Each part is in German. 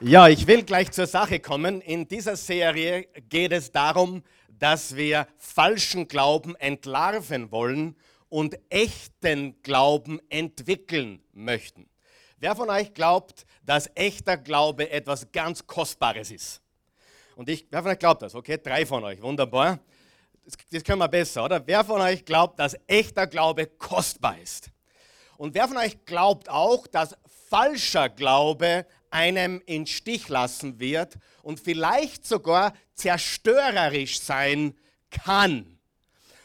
Ja, ich will gleich zur Sache kommen. In dieser Serie geht es darum, dass wir falschen Glauben entlarven wollen und echten Glauben entwickeln möchten. Wer von euch glaubt, dass echter Glaube etwas ganz Kostbares ist? Und ich, wer von euch glaubt das? Okay, drei von euch, wunderbar. Das, das können wir besser, oder? Wer von euch glaubt, dass echter Glaube kostbar ist? Und wer von euch glaubt auch, dass falscher Glaube einem in Stich lassen wird und vielleicht sogar zerstörerisch sein kann.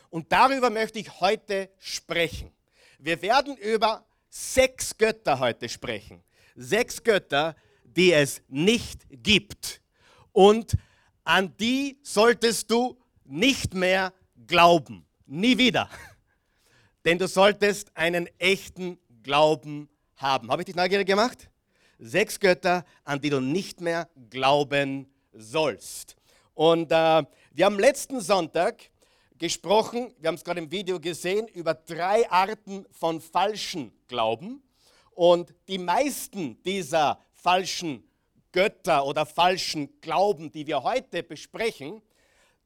Und darüber möchte ich heute sprechen. Wir werden über sechs Götter heute sprechen. Sechs Götter, die es nicht gibt. Und an die solltest du nicht mehr glauben. Nie wieder. Denn du solltest einen echten Glauben haben. Habe ich dich neugierig gemacht? Sechs Götter, an die du nicht mehr glauben sollst. Und äh, wir haben letzten Sonntag gesprochen, wir haben es gerade im Video gesehen, über drei Arten von falschen Glauben. Und die meisten dieser falschen Götter oder falschen Glauben, die wir heute besprechen,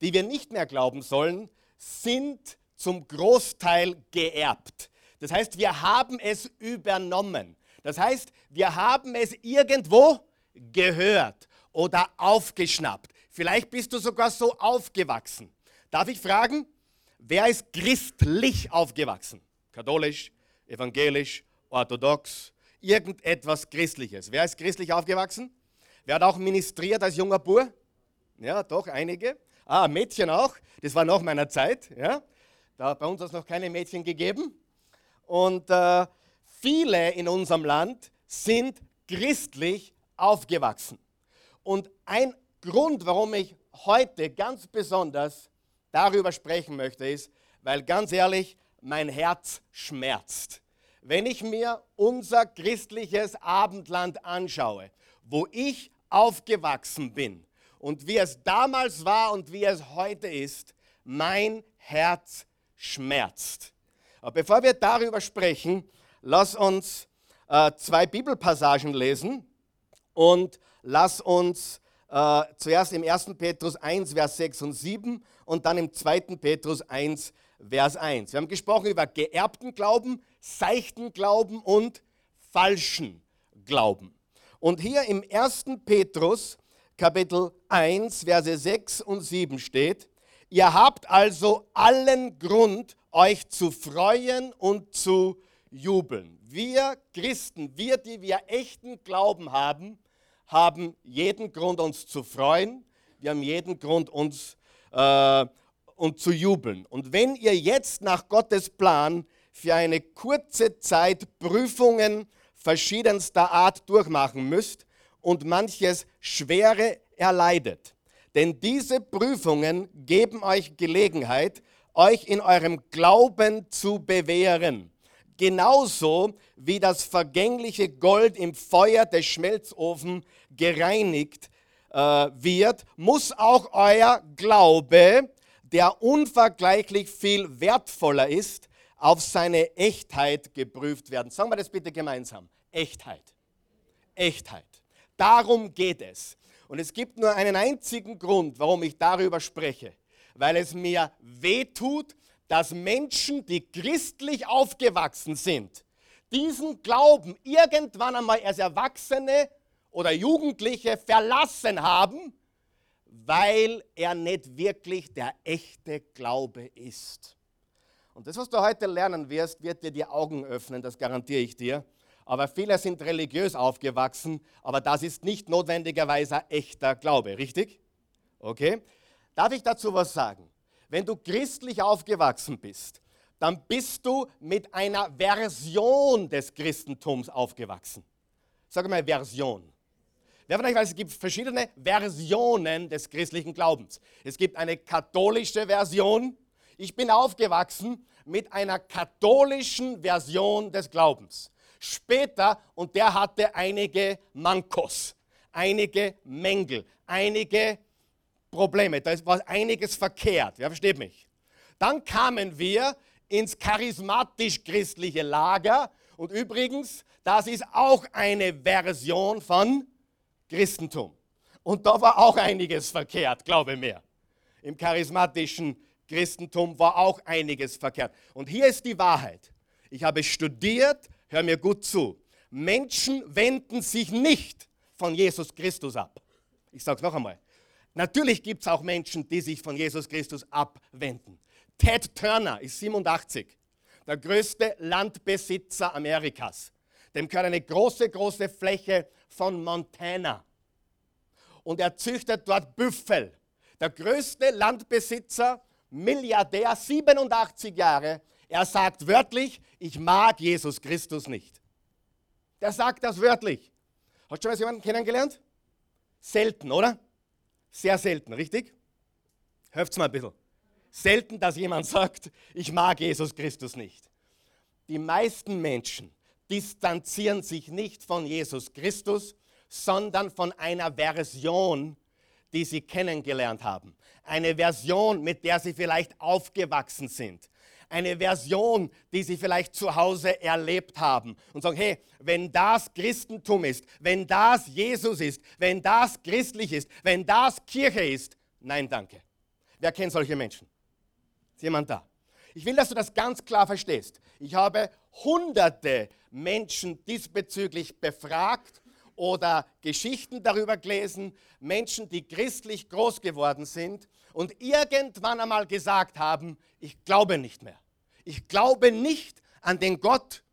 die wir nicht mehr glauben sollen, sind zum Großteil geerbt. Das heißt, wir haben es übernommen. Das heißt, wir haben es irgendwo gehört oder aufgeschnappt. Vielleicht bist du sogar so aufgewachsen. Darf ich fragen, wer ist christlich aufgewachsen? Katholisch, evangelisch, orthodox, irgendetwas Christliches. Wer ist christlich aufgewachsen? Wer hat auch ministriert als junger Bur? Ja, doch, einige. Ah, Mädchen auch. Das war nach meiner Zeit. Ja. Da, bei uns hat es noch keine Mädchen gegeben. Und äh, viele in unserem Land sind christlich aufgewachsen. Und ein Grund, warum ich heute ganz besonders darüber sprechen möchte, ist, weil ganz ehrlich, mein Herz schmerzt. Wenn ich mir unser christliches Abendland anschaue, wo ich aufgewachsen bin und wie es damals war und wie es heute ist, mein Herz schmerzt. Aber bevor wir darüber sprechen, lass uns äh, zwei Bibelpassagen lesen und lass uns äh, zuerst im 1. Petrus 1, Vers 6 und 7 und dann im 2. Petrus 1, Vers 1. Wir haben gesprochen über geerbten Glauben, seichten Glauben und falschen Glauben. Und hier im 1. Petrus Kapitel 1, Verse 6 und 7 steht, ihr habt also allen Grund, euch zu freuen und zu jubeln. Wir Christen, wir, die wir echten Glauben haben, haben jeden Grund, uns zu freuen. Wir haben jeden Grund, uns äh, und zu jubeln. Und wenn ihr jetzt nach Gottes Plan für eine kurze Zeit Prüfungen verschiedenster Art durchmachen müsst und manches Schwere erleidet, denn diese Prüfungen geben euch Gelegenheit, euch in eurem Glauben zu bewähren. Genauso wie das vergängliche Gold im Feuer des Schmelzofen gereinigt äh, wird, muss auch euer Glaube, der unvergleichlich viel wertvoller ist, auf seine Echtheit geprüft werden. Sagen wir das bitte gemeinsam. Echtheit. Echtheit. Darum geht es. Und es gibt nur einen einzigen Grund, warum ich darüber spreche weil es mir wehtut, dass Menschen, die christlich aufgewachsen sind, diesen Glauben irgendwann einmal als Erwachsene oder Jugendliche verlassen haben, weil er nicht wirklich der echte Glaube ist. Und das, was du heute lernen wirst, wird dir die Augen öffnen, das garantiere ich dir. Aber viele sind religiös aufgewachsen, aber das ist nicht notwendigerweise echter Glaube, richtig? Okay? Darf ich dazu was sagen? Wenn du christlich aufgewachsen bist, dann bist du mit einer Version des Christentums aufgewachsen. Sag mal Version. Wer von euch weiß, es gibt verschiedene Versionen des christlichen Glaubens. Es gibt eine katholische Version. Ich bin aufgewachsen mit einer katholischen Version des Glaubens. Später, und der hatte einige Mankos, einige Mängel, einige Probleme, da war einiges verkehrt. Wer versteht mich? Dann kamen wir ins charismatisch-christliche Lager. Und übrigens, das ist auch eine Version von Christentum. Und da war auch einiges verkehrt, glaube mir. Im charismatischen Christentum war auch einiges verkehrt. Und hier ist die Wahrheit. Ich habe studiert, hör mir gut zu. Menschen wenden sich nicht von Jesus Christus ab. Ich sage es noch einmal. Natürlich gibt es auch Menschen, die sich von Jesus Christus abwenden. Ted Turner ist 87, der größte Landbesitzer Amerikas. Dem gehört eine große, große Fläche von Montana und er züchtet dort Büffel. Der größte Landbesitzer, Milliardär, 87 Jahre. Er sagt wörtlich, ich mag Jesus Christus nicht. Der sagt das wörtlich. Hast du schon mal jemanden kennengelernt? Selten, oder? Sehr selten, richtig? Hört's mal ein bisschen. Selten, dass jemand sagt, ich mag Jesus Christus nicht. Die meisten Menschen distanzieren sich nicht von Jesus Christus, sondern von einer Version, die sie kennengelernt haben. Eine Version, mit der sie vielleicht aufgewachsen sind. Eine Version, die sie vielleicht zu Hause erlebt haben und sagen, hey, wenn das Christentum ist, wenn das Jesus ist, wenn das christlich ist, wenn das Kirche ist, nein, danke. Wer kennt solche Menschen? Ist jemand da? Ich will, dass du das ganz klar verstehst. Ich habe hunderte Menschen diesbezüglich befragt oder Geschichten darüber gelesen, Menschen, die christlich groß geworden sind und irgendwann einmal gesagt haben, ich glaube nicht mehr. Ich glaube nicht an den Gott,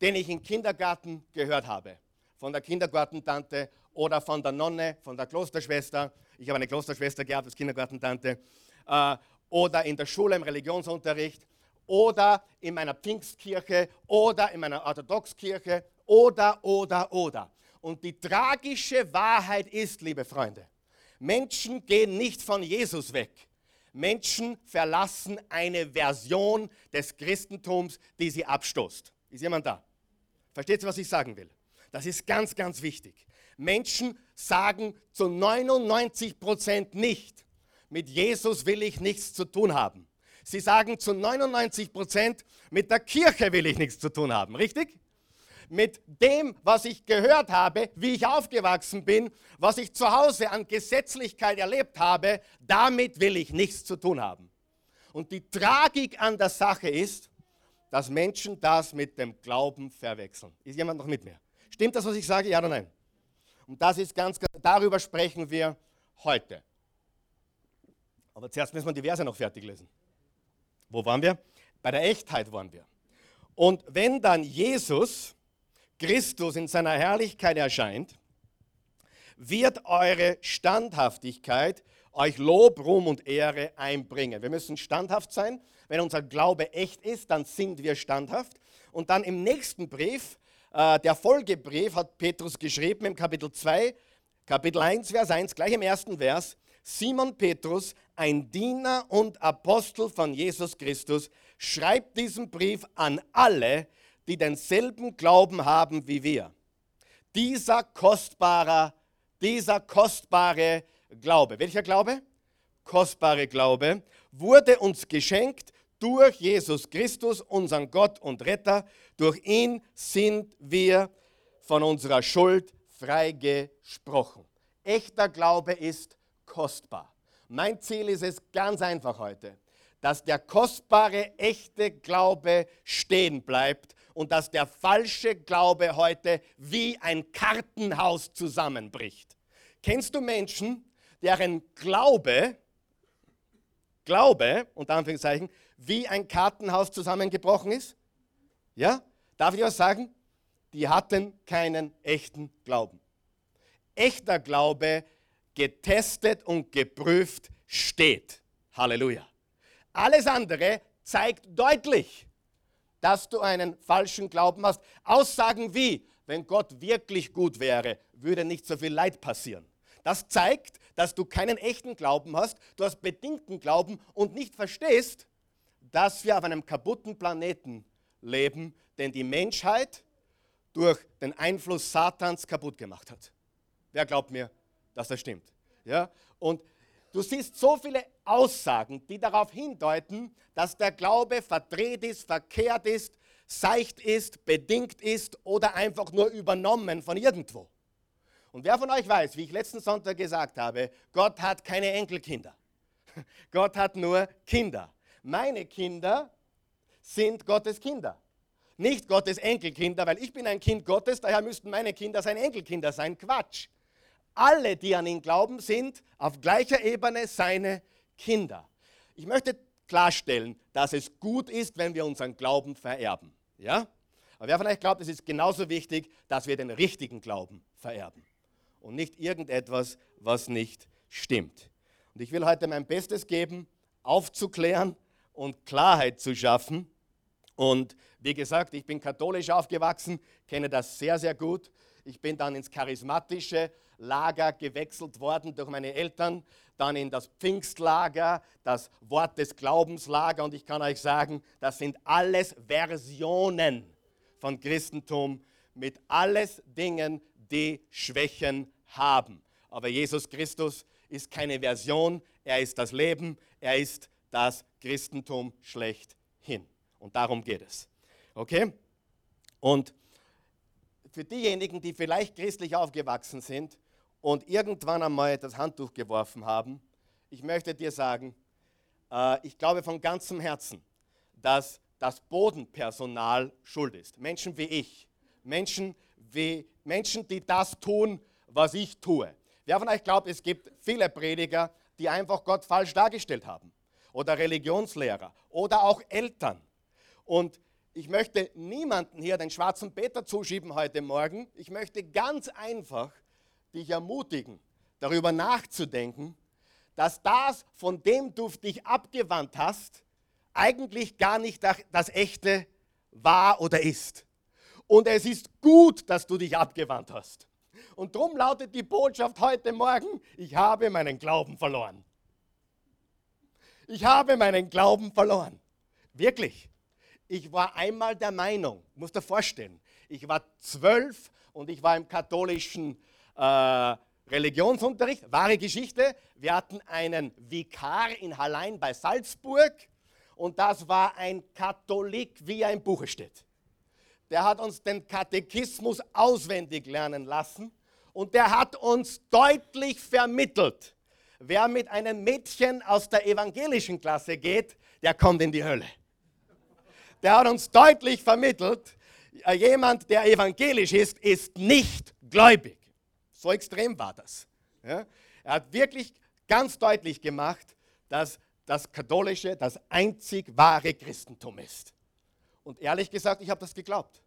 den ich im Kindergarten gehört habe. Von der Kindergartentante oder von der Nonne, von der Klosterschwester. Ich habe eine Klosterschwester gehabt als Kindergartentante. Äh, oder in der Schule im Religionsunterricht. Oder in meiner Pfingstkirche. Oder in meiner Orthodoxkirche. Oder, oder, oder. Und die tragische Wahrheit ist, liebe Freunde, Menschen gehen nicht von Jesus weg. Menschen verlassen eine Version des Christentums, die sie abstoßt. Ist jemand da? Versteht ihr, was ich sagen will? Das ist ganz, ganz wichtig. Menschen sagen zu 99 Prozent nicht, mit Jesus will ich nichts zu tun haben. Sie sagen zu 99 Prozent, mit der Kirche will ich nichts zu tun haben. Richtig? Mit dem, was ich gehört habe, wie ich aufgewachsen bin, was ich zu Hause an Gesetzlichkeit erlebt habe, damit will ich nichts zu tun haben. Und die Tragik an der Sache ist, dass Menschen das mit dem Glauben verwechseln. Ist jemand noch mit mir? Stimmt das, was ich sage? Ja oder nein? Und das ist ganz, darüber sprechen wir heute. Aber zuerst müssen wir die Verse noch fertig lesen. Wo waren wir? Bei der Echtheit waren wir. Und wenn dann Jesus Christus in seiner Herrlichkeit erscheint, wird eure Standhaftigkeit euch Lob, Ruhm und Ehre einbringen. Wir müssen standhaft sein. Wenn unser Glaube echt ist, dann sind wir standhaft. Und dann im nächsten Brief, äh, der Folgebrief, hat Petrus geschrieben im Kapitel 2, Kapitel 1, Vers 1, gleich im ersten Vers. Simon Petrus, ein Diener und Apostel von Jesus Christus, schreibt diesen Brief an alle, die denselben Glauben haben wie wir. Dieser kostbare, dieser kostbare Glaube, welcher Glaube? Kostbare Glaube, wurde uns geschenkt durch Jesus Christus, unseren Gott und Retter. Durch ihn sind wir von unserer Schuld freigesprochen. Echter Glaube ist kostbar. Mein Ziel ist es ganz einfach heute, dass der kostbare, echte Glaube stehen bleibt und dass der falsche Glaube heute wie ein Kartenhaus zusammenbricht. Kennst du Menschen, deren Glaube, Glaube, unter Anführungszeichen, wie ein Kartenhaus zusammengebrochen ist? Ja? Darf ich was sagen? Die hatten keinen echten Glauben. Echter Glaube, getestet und geprüft, steht. Halleluja. Alles andere zeigt deutlich, dass du einen falschen Glauben hast. Aussagen wie, wenn Gott wirklich gut wäre, würde nicht so viel Leid passieren. Das zeigt, dass du keinen echten Glauben hast, du hast bedingten Glauben und nicht verstehst, dass wir auf einem kaputten Planeten leben, den die Menschheit durch den Einfluss Satans kaputt gemacht hat. Wer glaubt mir, dass das stimmt? Ja? Und Du siehst so viele Aussagen, die darauf hindeuten, dass der Glaube verdreht ist, verkehrt ist, seicht ist, bedingt ist oder einfach nur übernommen von irgendwo. Und wer von euch weiß, wie ich letzten Sonntag gesagt habe, Gott hat keine Enkelkinder. Gott hat nur Kinder. Meine Kinder sind Gottes Kinder. Nicht Gottes Enkelkinder, weil ich bin ein Kind Gottes, daher müssten meine Kinder seine Enkelkinder sein. Quatsch. Alle, die an ihn glauben, sind auf gleicher Ebene seine Kinder. Ich möchte klarstellen, dass es gut ist, wenn wir unseren Glauben vererben. Ja? Aber wer von euch glaubt, es ist genauso wichtig, dass wir den richtigen Glauben vererben und nicht irgendetwas, was nicht stimmt. Und ich will heute mein Bestes geben, aufzuklären und Klarheit zu schaffen. Und wie gesagt, ich bin katholisch aufgewachsen, kenne das sehr, sehr gut. Ich bin dann ins charismatische Lager gewechselt worden durch meine Eltern, dann in das Pfingstlager, das Wort des Glaubenslager. Und ich kann euch sagen, das sind alles Versionen von Christentum mit alles Dingen, die Schwächen haben. Aber Jesus Christus ist keine Version, er ist das Leben, er ist das Christentum schlechthin. Und darum geht es. Okay? Und für diejenigen, die vielleicht christlich aufgewachsen sind und irgendwann einmal das Handtuch geworfen haben, ich möchte dir sagen, äh, ich glaube von ganzem Herzen, dass das Bodenpersonal schuld ist. Menschen wie ich, Menschen, wie, Menschen, die das tun, was ich tue. Wer von euch glaubt, es gibt viele Prediger, die einfach Gott falsch dargestellt haben? Oder Religionslehrer oder auch Eltern. Und ich möchte niemanden hier den schwarzen Peter zuschieben heute Morgen. Ich möchte ganz einfach dich ermutigen, darüber nachzudenken, dass das, von dem du dich abgewandt hast, eigentlich gar nicht das echte war oder ist. Und es ist gut, dass du dich abgewandt hast. Und darum lautet die Botschaft heute Morgen, ich habe meinen Glauben verloren. Ich habe meinen Glauben verloren. Wirklich. Ich war einmal der Meinung, musst dir vorstellen, ich war zwölf und ich war im katholischen äh, Religionsunterricht, wahre Geschichte. Wir hatten einen Vikar in Hallein bei Salzburg und das war ein Katholik, wie er im Buche steht. Der hat uns den Katechismus auswendig lernen lassen und der hat uns deutlich vermittelt, wer mit einem Mädchen aus der evangelischen Klasse geht, der kommt in die Hölle. Der hat uns deutlich vermittelt, äh, jemand, der evangelisch ist, ist nicht gläubig. So extrem war das. Ja? Er hat wirklich ganz deutlich gemacht, dass das katholische das einzig wahre Christentum ist. Und ehrlich gesagt, ich habe das geglaubt.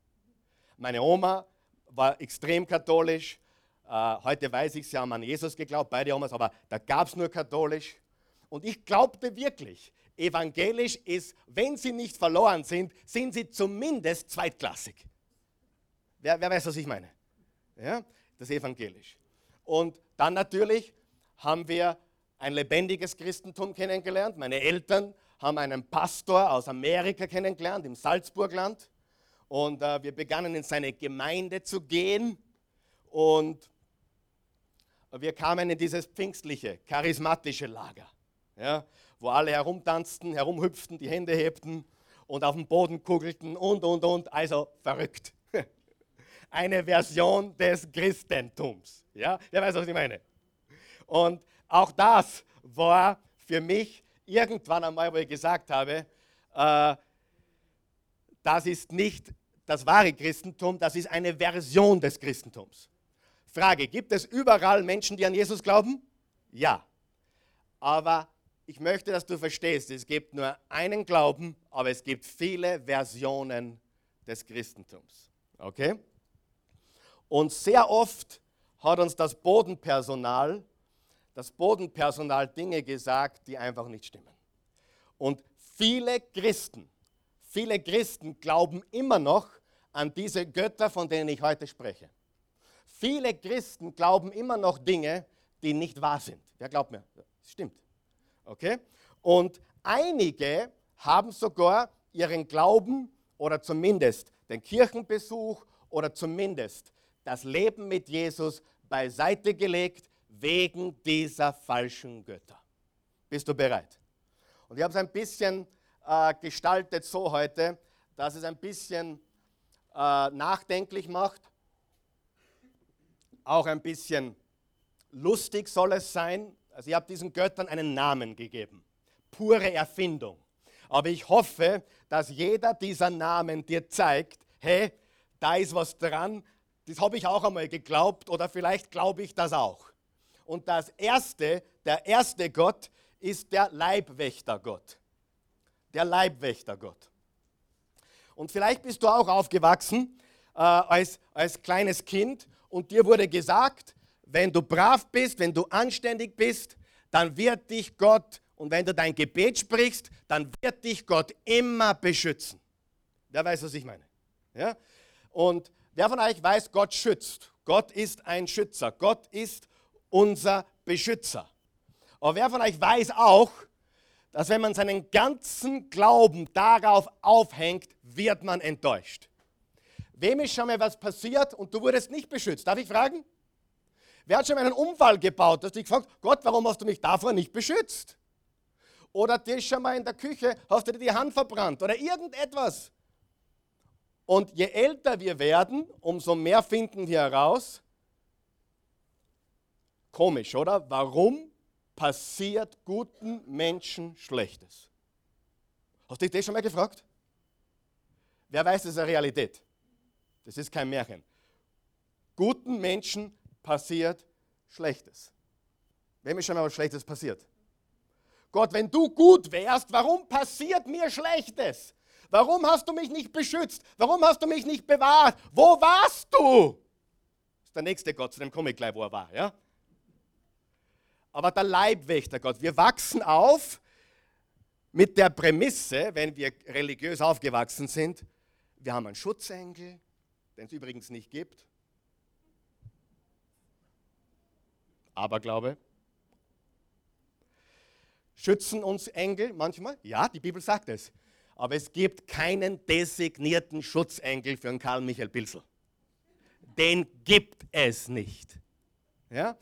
Meine Oma war extrem katholisch. Äh, heute weiß ich, sie haben an Jesus geglaubt, beide Omas, aber da gab es nur katholisch. Und ich glaubte wirklich, evangelisch ist, wenn sie nicht verloren sind, sind sie zumindest zweitklassig. Wer, wer weiß, was ich meine? Ja? Das evangelisch. Und dann natürlich haben wir ein lebendiges Christentum kennengelernt. Meine Eltern haben einen Pastor aus Amerika kennengelernt, im Salzburgland. Und äh, wir begannen in seine Gemeinde zu gehen. Und wir kamen in dieses pfingstliche, charismatische Lager, ja, wo alle herumtanzten, herumhüpften, die Hände hebten und auf dem Boden kugelten und, und, und. Also verrückt eine Version des Christentums. Ja, wer weiß, was ich meine. Und auch das war für mich irgendwann einmal, wo ich gesagt habe, äh, das ist nicht das wahre Christentum, das ist eine Version des Christentums. Frage, gibt es überall Menschen, die an Jesus glauben? Ja. Aber ich möchte, dass du verstehst, es gibt nur einen Glauben, aber es gibt viele Versionen des Christentums. Okay? Und sehr oft hat uns das Bodenpersonal, das Bodenpersonal Dinge gesagt, die einfach nicht stimmen. Und viele Christen, viele Christen glauben immer noch an diese Götter, von denen ich heute spreche. Viele Christen glauben immer noch Dinge, die nicht wahr sind. Wer glaubt mir? Das stimmt. Okay? Und einige haben sogar ihren Glauben oder zumindest den Kirchenbesuch oder zumindest das Leben mit Jesus beiseite gelegt wegen dieser falschen Götter. Bist du bereit? Und ich habe es ein bisschen äh, gestaltet so heute, dass es ein bisschen äh, nachdenklich macht. auch ein bisschen lustig soll es sein. Also ich habe diesen Göttern einen Namen gegeben. Pure Erfindung. Aber ich hoffe, dass jeder dieser Namen dir zeigt, hey, da ist was dran, das habe ich auch einmal geglaubt oder vielleicht glaube ich das auch. Und das erste, der erste Gott ist der Leibwächtergott. Der Leibwächtergott. Und vielleicht bist du auch aufgewachsen äh, als, als kleines Kind und dir wurde gesagt, wenn du brav bist, wenn du anständig bist, dann wird dich Gott, und wenn du dein Gebet sprichst, dann wird dich Gott immer beschützen. Wer weiß, was ich meine? Ja? Und wer von euch weiß, Gott schützt. Gott ist ein Schützer. Gott ist unser Beschützer. Aber wer von euch weiß auch, dass wenn man seinen ganzen Glauben darauf aufhängt, wird man enttäuscht. Wem ist schon mal was passiert und du wurdest nicht beschützt? Darf ich fragen? Wer hat schon mal einen Unfall gebaut? Du hast dich gefragt, Gott, warum hast du mich davor nicht beschützt? Oder dir schon mal in der Küche, hast du dir die Hand verbrannt oder irgendetwas. Und je älter wir werden, umso mehr finden wir heraus, komisch, oder? Warum passiert guten Menschen Schlechtes? Hast du dich das schon mal gefragt? Wer weiß, das ist eine Realität. Das ist kein Märchen. Guten Menschen passiert Schlechtes. Wem ist schon mal was Schlechtes passiert? Gott, wenn du gut wärst, warum passiert mir Schlechtes? Warum hast du mich nicht beschützt? Warum hast du mich nicht bewahrt? Wo warst du? Das ist der nächste Gott, zu dem komme ich gleich, wo er war. Ja? Aber der Leibwächter Gott, wir wachsen auf mit der Prämisse, wenn wir religiös aufgewachsen sind, wir haben einen Schutzengel, den es übrigens nicht gibt. Aberglaube. Schützen uns Engel manchmal? Ja, die Bibel sagt es. Aber es gibt keinen designierten Schutzengel für einen Karl Michael Pilsel. Den gibt es nicht. Ja?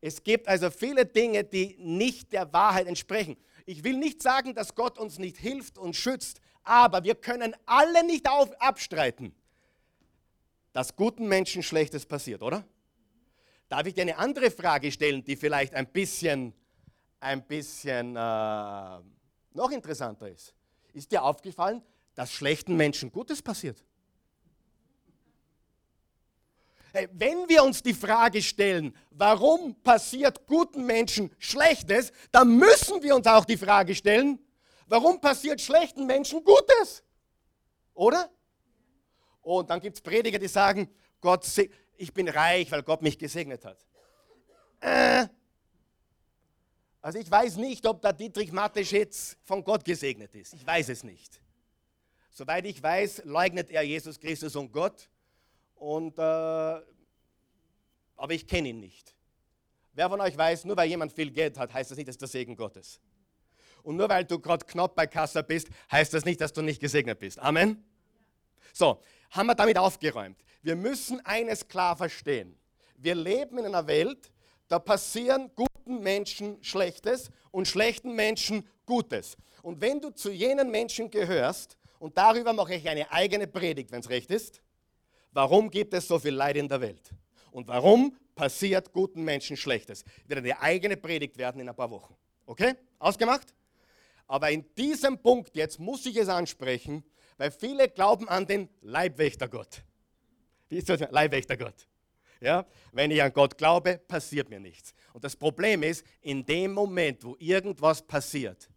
Es gibt also viele Dinge, die nicht der Wahrheit entsprechen. Ich will nicht sagen, dass Gott uns nicht hilft und schützt, aber wir können alle nicht auf, abstreiten, dass guten Menschen Schlechtes passiert, oder? Darf ich dir eine andere Frage stellen, die vielleicht ein bisschen, ein bisschen äh, noch interessanter ist? Ist dir aufgefallen, dass schlechten Menschen Gutes passiert? Wenn wir uns die Frage stellen, warum passiert guten Menschen Schlechtes, dann müssen wir uns auch die Frage stellen, warum passiert schlechten Menschen Gutes? Oder? Und dann gibt es Prediger, die sagen, Gott, ich bin reich, weil Gott mich gesegnet hat. Äh, also ich weiß nicht, ob der Dietrich Mateschitz von Gott gesegnet ist. Ich weiß es nicht. Soweit ich weiß, leugnet er Jesus Christus und Gott. Und, äh, aber ich kenne ihn nicht. Wer von euch weiß, nur weil jemand viel Geld hat, heißt das nicht, dass der Segen Gottes. Und nur weil du gerade knapp bei Kassa bist, heißt das nicht, dass du nicht gesegnet bist. Amen. So, haben wir damit aufgeräumt. Wir müssen eines klar verstehen. Wir leben in einer Welt, da passieren guten Menschen Schlechtes und schlechten Menschen Gutes. Und wenn du zu jenen Menschen gehörst, und darüber mache ich eine eigene Predigt, wenn es recht ist, warum gibt es so viel Leid in der Welt? Und warum passiert guten Menschen Schlechtes? Wird eine eigene Predigt werden in ein paar Wochen. Okay? Ausgemacht? Aber in diesem Punkt jetzt muss ich es ansprechen, weil viele glauben an den Leibwächtergott. Wie ist das? Leibwächtergott. Ja? Wenn ich an Gott glaube, passiert mir nichts. Und das Problem ist, in dem Moment, wo irgendwas passiert,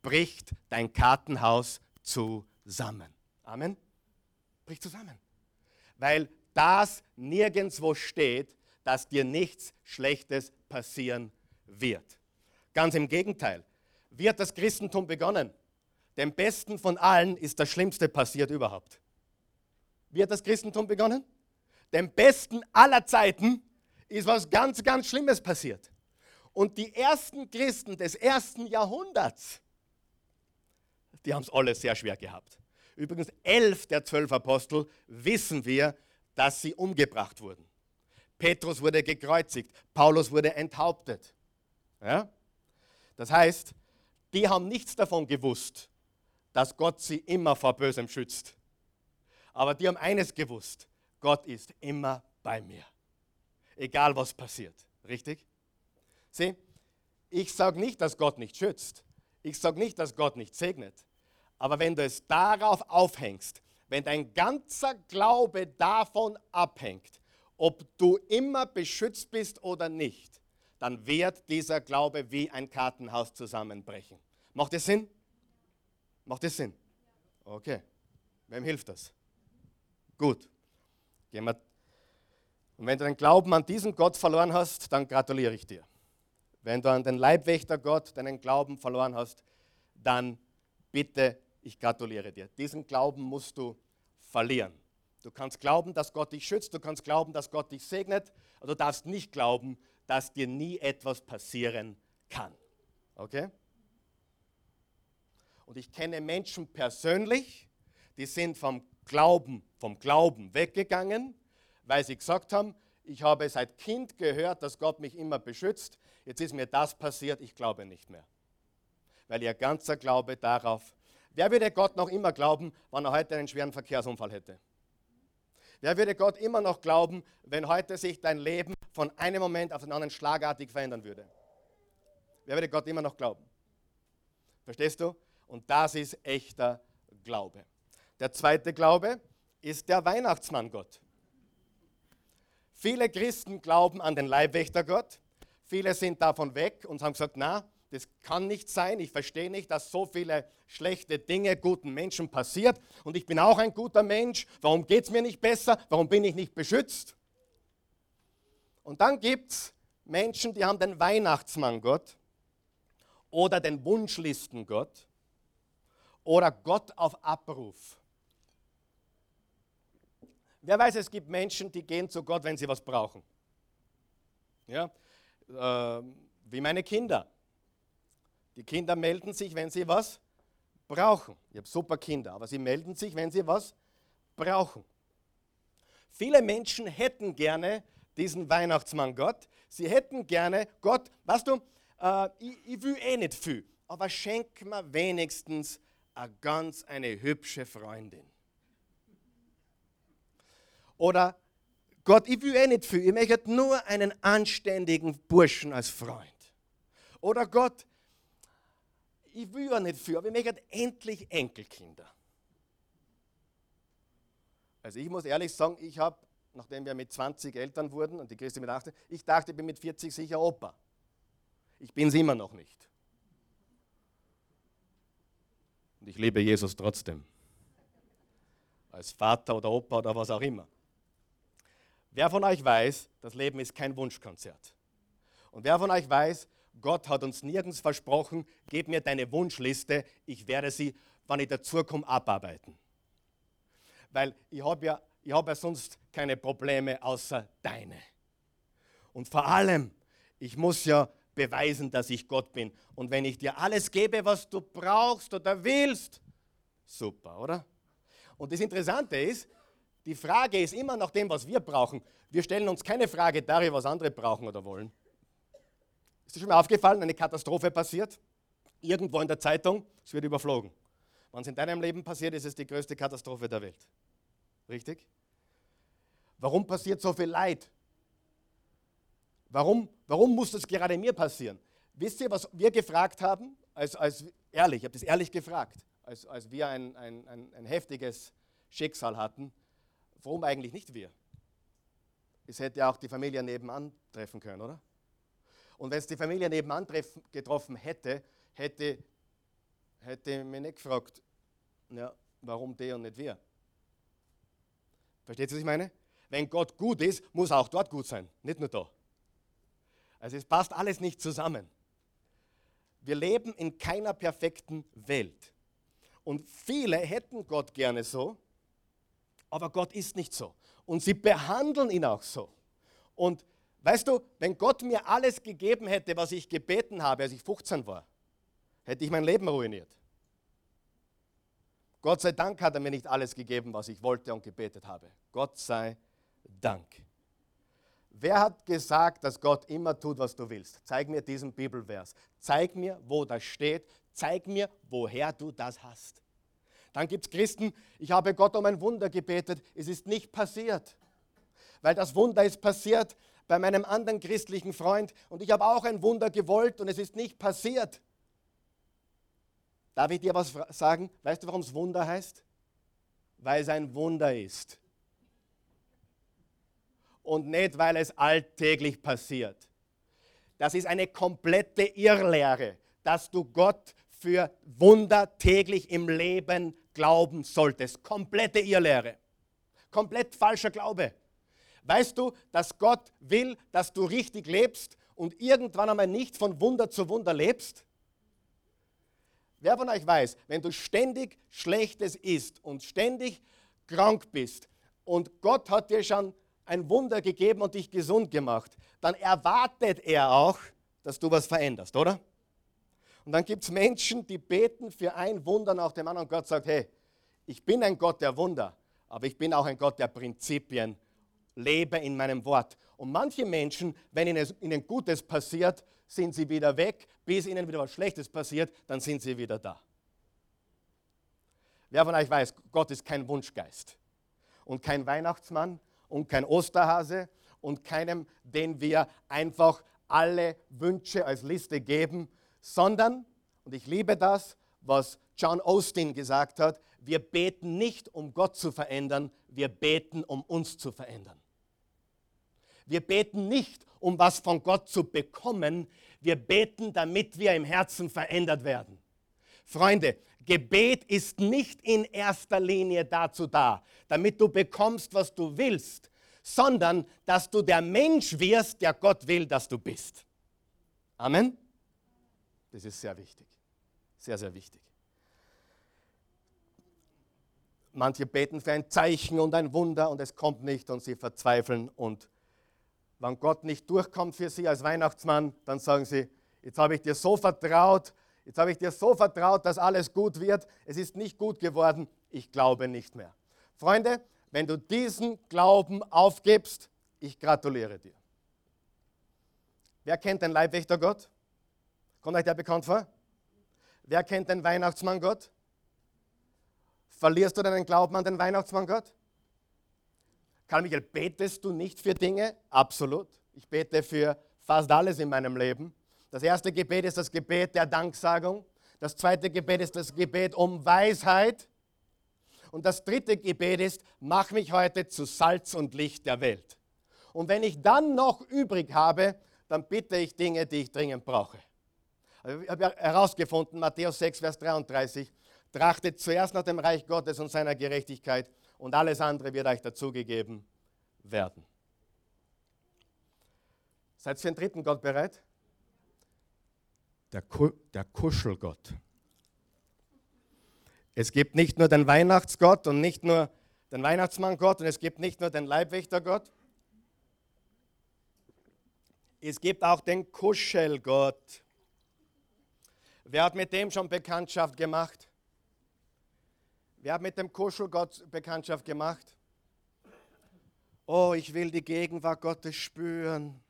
bricht dein Kartenhaus zusammen. Amen. Bricht zusammen. Weil das nirgendwo steht, dass dir nichts Schlechtes passieren wird. Ganz im Gegenteil. Wie hat das Christentum begonnen? Dem Besten von allen ist das Schlimmste passiert überhaupt. Wie hat das Christentum begonnen? Dem Besten aller Zeiten ist was ganz, ganz Schlimmes passiert. Und die ersten Christen des ersten Jahrhunderts, die haben es alle sehr schwer gehabt. Übrigens, elf der zwölf Apostel wissen wir, dass sie umgebracht wurden. Petrus wurde gekreuzigt, Paulus wurde enthauptet. Ja? Das heißt, die haben nichts davon gewusst, dass Gott sie immer vor Bösem schützt. Aber die haben eines gewusst, Gott ist immer bei mir. Egal was passiert. Richtig? Sieh, ich sage nicht, dass Gott nicht schützt. Ich sage nicht, dass Gott nicht segnet. Aber wenn du es darauf aufhängst, wenn dein ganzer Glaube davon abhängt, ob du immer beschützt bist oder nicht, dann wird dieser Glaube wie ein Kartenhaus zusammenbrechen. Macht das Sinn? Macht das Sinn? Okay. Wem hilft das? Gut. Gehen wir. Und wenn du den Glauben an diesen Gott verloren hast, dann gratuliere ich dir. Wenn du an den Leibwächter Gott deinen Glauben verloren hast, dann bitte, ich gratuliere dir. Diesen Glauben musst du verlieren. Du kannst glauben, dass Gott dich schützt, du kannst glauben, dass Gott dich segnet, aber du darfst nicht glauben, dass dir nie etwas passieren kann. Okay? Und ich kenne Menschen persönlich, die sind vom Glauben, vom Glauben weggegangen, weil sie gesagt haben, ich habe seit Kind gehört, dass Gott mich immer beschützt. Jetzt ist mir das passiert, ich glaube nicht mehr. Weil ihr ganzer Glaube darauf. Wer würde Gott noch immer glauben, wenn er heute einen schweren Verkehrsunfall hätte? Wer würde Gott immer noch glauben, wenn heute sich dein Leben von einem Moment auf den anderen schlagartig verändern würde? Wer würde Gott immer noch glauben? Verstehst du? Und das ist echter Glaube. Der zweite Glaube ist der Weihnachtsmann-Gott. Viele Christen glauben an den Leibwächter-Gott. Viele sind davon weg und haben gesagt, na, das kann nicht sein. Ich verstehe nicht, dass so viele schlechte Dinge guten Menschen passiert. Und ich bin auch ein guter Mensch. Warum geht es mir nicht besser? Warum bin ich nicht beschützt? Und dann gibt es Menschen, die haben den Weihnachtsmann-Gott oder den Wunschlisten-Gott oder Gott auf Abruf. Wer weiß, es gibt Menschen, die gehen zu Gott, wenn sie was brauchen. Ja? Äh, wie meine Kinder. Die Kinder melden sich, wenn sie was brauchen. Ich habe super Kinder, aber sie melden sich, wenn sie was brauchen. Viele Menschen hätten gerne diesen Weihnachtsmann Gott. Sie hätten gerne Gott, weißt du, äh, ich, ich, will eh nicht viel, aber schenk mir wenigstens eine ganz eine hübsche Freundin. Oder Gott, ich will eh nicht viel, ich möchte nur einen anständigen Burschen als Freund. Oder Gott, ich will ja nicht viel, aber ich möchte endlich Enkelkinder. Also ich muss ehrlich sagen, ich habe, nachdem wir mit 20 Eltern wurden und die Christi mit 18, ich dachte, ich bin mit 40 sicher Opa. Ich bin es immer noch nicht. Und ich liebe Jesus trotzdem. Als Vater oder Opa oder was auch immer. Wer von euch weiß, das Leben ist kein Wunschkonzert? Und wer von euch weiß, Gott hat uns nirgends versprochen, gib mir deine Wunschliste, ich werde sie, wann ich dazukomme, abarbeiten. Weil ich habe ja, hab ja sonst keine Probleme außer deine. Und vor allem, ich muss ja beweisen, dass ich Gott bin. Und wenn ich dir alles gebe, was du brauchst oder willst, super, oder? Und das Interessante ist, die Frage ist immer nach dem, was wir brauchen. Wir stellen uns keine Frage darüber, was andere brauchen oder wollen. Ist dir schon mal aufgefallen, eine Katastrophe passiert? Irgendwo in der Zeitung, es wird überflogen. Wenn es in deinem Leben passiert, ist es die größte Katastrophe der Welt. Richtig? Warum passiert so viel Leid? Warum, warum muss das gerade mir passieren? Wisst ihr, was wir gefragt haben? Als, als ehrlich, ich habe das ehrlich gefragt, als, als wir ein, ein, ein, ein heftiges Schicksal hatten Warum eigentlich nicht wir? Es hätte auch die Familie nebenan treffen können, oder? Und wenn es die Familie nebenan getroffen hätte, hätte, hätte mich nicht gefragt, ja, warum der und nicht wir? Versteht ihr, was ich meine? Wenn Gott gut ist, muss er auch dort gut sein, nicht nur da. Also es passt alles nicht zusammen. Wir leben in keiner perfekten Welt. Und viele hätten Gott gerne so, aber Gott ist nicht so. Und sie behandeln ihn auch so. Und weißt du, wenn Gott mir alles gegeben hätte, was ich gebeten habe, als ich 15 war, hätte ich mein Leben ruiniert. Gott sei Dank hat er mir nicht alles gegeben, was ich wollte und gebetet habe. Gott sei Dank. Wer hat gesagt, dass Gott immer tut, was du willst? Zeig mir diesen Bibelvers. Zeig mir, wo das steht. Zeig mir, woher du das hast. Dann gibt es Christen, ich habe Gott um ein Wunder gebetet, es ist nicht passiert. Weil das Wunder ist passiert, bei meinem anderen christlichen Freund und ich habe auch ein Wunder gewollt und es ist nicht passiert. Darf ich dir was sagen? Weißt du, warum es Wunder heißt? Weil es ein Wunder ist. Und nicht, weil es alltäglich passiert. Das ist eine komplette Irrlehre, dass du Gott für Wunder täglich im Leben glauben solltest. Komplette Irrlehre. Komplett falscher Glaube. Weißt du, dass Gott will, dass du richtig lebst und irgendwann einmal nicht von Wunder zu Wunder lebst? Wer von euch weiß, wenn du ständig Schlechtes isst und ständig krank bist und Gott hat dir schon ein Wunder gegeben und dich gesund gemacht, dann erwartet er auch, dass du was veränderst, oder? Und dann gibt es Menschen, die beten für ein Wunder nach dem anderen und Gott sagt, hey, ich bin ein Gott der Wunder, aber ich bin auch ein Gott der Prinzipien, lebe in meinem Wort. Und manche Menschen, wenn ihnen, Gutes passiert, sind sie wieder weg, bis ihnen wieder was Schlechtes passiert, dann sind sie wieder da. Wer von euch weiß, Gott ist kein Wunschgeist und kein Weihnachtsmann und kein Osterhase und keinem, den wir einfach alle Wünsche als Liste geben, sondern, und ich liebe das, was John Austin gesagt hat, wir beten nicht, um Gott zu verändern, wir beten, um uns zu verändern. Wir beten nicht, um was von Gott zu bekommen, wir beten, damit wir im Herzen verändert werden. Freunde, Gebet ist nicht in erster Linie dazu da, damit du bekommst, was du willst, sondern dass du der Mensch wirst, der Gott will, dass du bist. Amen. Das ist sehr wichtig. Sehr, sehr wichtig. Manche beten für ein Zeichen und ein Wunder und es kommt nicht und sie verzweifeln und wenn Gott nicht durchkommt für sie als Weihnachtsmann, dann sagen sie, jetzt habe ich dir so vertraut, jetzt habe ich dir so vertraut, dass alles gut wird, es ist nicht gut geworden, ich glaube nicht mehr. Freunde, wenn du diesen Glauben aufgibst, ich gratuliere dir. Wer kennt den Leibwächter Gott? Kommt euch der bekannt vor? Wer kennt den Weihnachtsmann Gott? Verlierst du deinen Glauben an den Weihnachtsmann Gott? Karl Michael, betest du nicht für Dinge? Absolut. Ich bete für fast alles in meinem Leben. Das erste Gebet ist das Gebet der Danksagung. Das zweite Gebet ist das Gebet um Weisheit. Und das dritte Gebet ist, mach mich heute zu Salz und Licht der Welt. Und wenn ich dann noch übrig habe, dann bitte ich Dinge, die ich dringend brauche. Ich habe herausgefunden, Matthäus 6, Vers 33, trachtet zuerst nach dem Reich Gottes und seiner Gerechtigkeit und alles andere wird euch dazugegeben werden. Seid ihr für den dritten Gott bereit? Der, Ku der Kuschelgott. Es gibt nicht nur den Weihnachtsgott und nicht nur den Weihnachtsmanngott und es gibt nicht nur den Leibwächtergott. Es gibt auch den Kuschelgott. Wer hat mit dem schon Bekanntschaft gemacht? Wer hat mit dem Kuschelgott Bekanntschaft gemacht? Oh, ich will die Gegenwart Gottes spüren.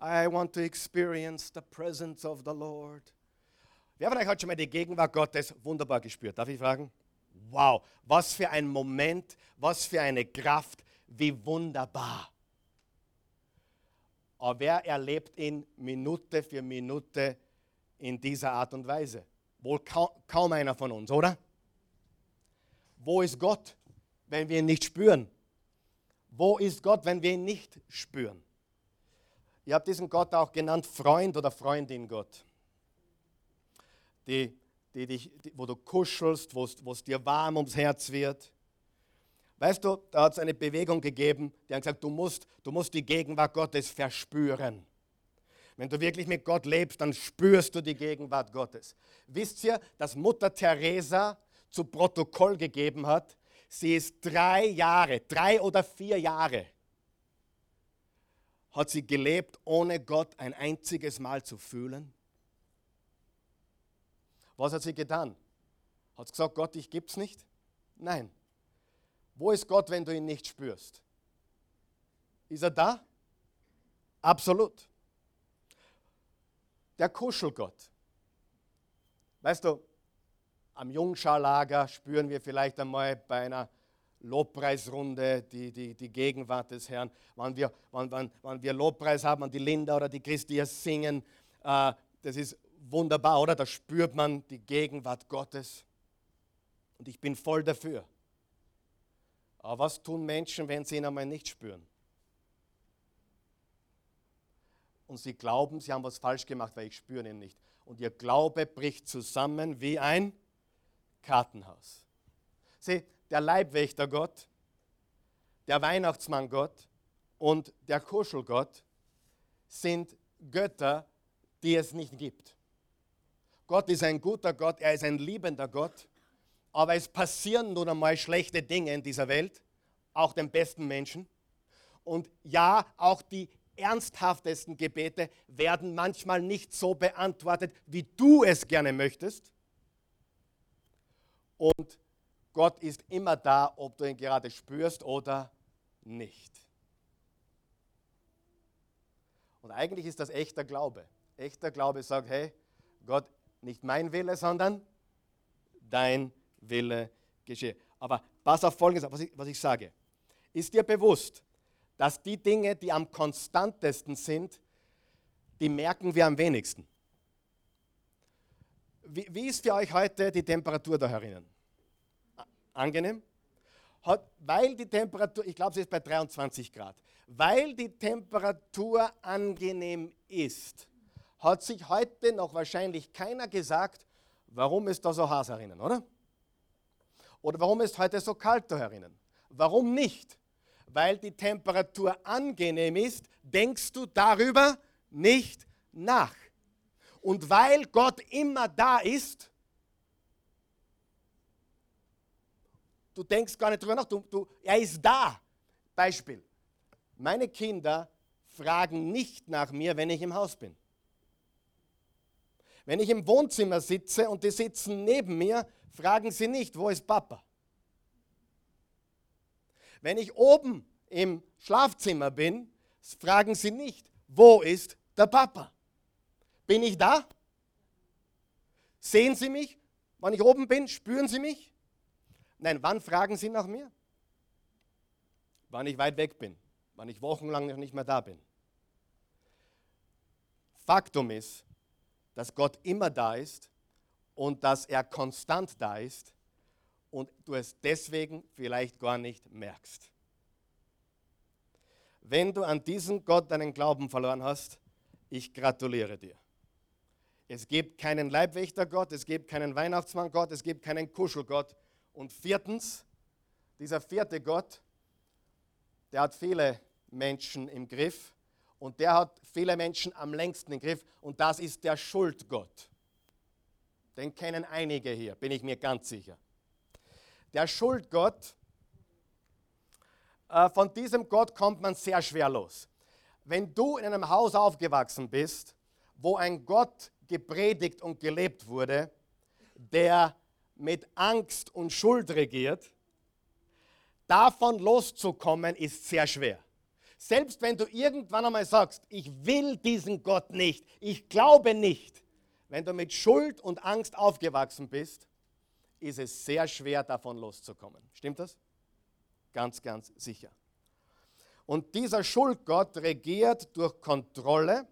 I want to experience the presence of the Lord. Wer von euch hat schon mal die Gegenwart Gottes wunderbar gespürt? Darf ich fragen? Wow, was für ein Moment, was für eine Kraft, wie wunderbar. Aber wer erlebt ihn Minute für Minute in dieser Art und Weise? Wohl kaum, einer von uns, oder? Wo ist Gott, wenn wir ihn nicht spüren? Wo ist Gott, wenn wir ihn nicht spüren? Ihr habt diesen Gott auch genannt Freund oder Freundin Gott. Die, die dich, die, wo du kuschelst, wo es dir warm ums Herz wird. Weißt du, da hat es eine Bewegung gegeben, die hat gesagt, du musst, du musst die Gegenwart Gottes verspüren. Wenn du wirklich mit Gott lebst, dann spürst du die Gegenwart Gottes. Wisst ihr, dass Mutter Teresa zu Protokoll gegeben hat, sie ist drei Jahre, drei oder vier Jahre, hat sie gelebt, ohne Gott ein einziges Mal zu fühlen. Was hat sie getan? Hat sie gesagt, Gott, ich gib's nicht? Nein. Wo ist Gott, wenn du ihn nicht spürst? Ist er da? Absolut. Der Kuschelgott. Weißt du, am Jungscharlager spüren wir vielleicht einmal bei einer Lobpreisrunde, die, die, die Gegenwart des Herrn, wenn wir, wenn, wenn, wenn wir Lobpreis haben, wenn die Linda oder die Christia singen, äh, das ist wunderbar, oder? Da spürt man die Gegenwart Gottes. Und ich bin voll dafür. Aber was tun Menschen, wenn sie ihn einmal nicht spüren? Und sie glauben, sie haben was falsch gemacht, weil ich spüre ihn nicht. Und ihr Glaube bricht zusammen wie ein Kartenhaus. Sieh, der Leibwächter Gott, der Weihnachtsmann Gott und der Kuschelgott sind Götter, die es nicht gibt. Gott ist ein guter Gott, er ist ein liebender Gott, aber es passieren nun einmal schlechte Dinge in dieser Welt, auch den besten Menschen. Und ja, auch die ernsthaftesten Gebete werden manchmal nicht so beantwortet, wie du es gerne möchtest. Und Gott ist immer da, ob du ihn gerade spürst oder nicht. Und eigentlich ist das echter Glaube. Echter Glaube sagt, hey, Gott, nicht mein Wille, sondern dein Wille geschehe. Aber pass auf Folgendes, was ich, was ich sage. Ist dir bewusst, dass die Dinge, die am konstantesten sind, die merken wir am wenigsten? Wie, wie ist für euch heute die Temperatur da herinnen? Angenehm? Hat, weil die Temperatur, ich glaube, sie ist bei 23 Grad, weil die Temperatur angenehm ist, hat sich heute noch wahrscheinlich keiner gesagt, warum ist da so heiß herinnen, oder? Oder warum ist heute so kalt da herinnen? Warum nicht? Weil die Temperatur angenehm ist, denkst du darüber nicht nach. Und weil Gott immer da ist, du denkst gar nicht drüber nach, du, du, er ist da. Beispiel, meine Kinder fragen nicht nach mir, wenn ich im Haus bin. Wenn ich im Wohnzimmer sitze und die sitzen neben mir, fragen sie nicht, wo ist Papa? Wenn ich oben im Schlafzimmer bin, fragen sie nicht, wo ist der Papa? Bin ich da? Sehen Sie mich? Wenn ich oben bin, spüren Sie mich? Nein, wann fragen Sie nach mir? Wann ich weit weg bin, wann ich wochenlang noch nicht mehr da bin. Faktum ist, dass Gott immer da ist und dass er konstant da ist und du es deswegen vielleicht gar nicht merkst. Wenn du an diesen Gott deinen Glauben verloren hast, ich gratuliere dir. Es gibt keinen Leibwächter-Gott, es gibt keinen Weihnachtsmann-Gott, es gibt keinen Kuschelgott. Und viertens, dieser vierte Gott, der hat viele Menschen im Griff und der hat viele Menschen am längsten im Griff und das ist der Schuldgott. Den kennen einige hier, bin ich mir ganz sicher. Der Schuldgott, äh, von diesem Gott kommt man sehr schwer los. Wenn du in einem Haus aufgewachsen bist, wo ein Gott gepredigt und gelebt wurde, der mit Angst und Schuld regiert, davon loszukommen ist sehr schwer. Selbst wenn du irgendwann einmal sagst, ich will diesen Gott nicht, ich glaube nicht, wenn du mit Schuld und Angst aufgewachsen bist, ist es sehr schwer davon loszukommen. Stimmt das? Ganz, ganz sicher. Und dieser Schuldgott regiert durch Kontrolle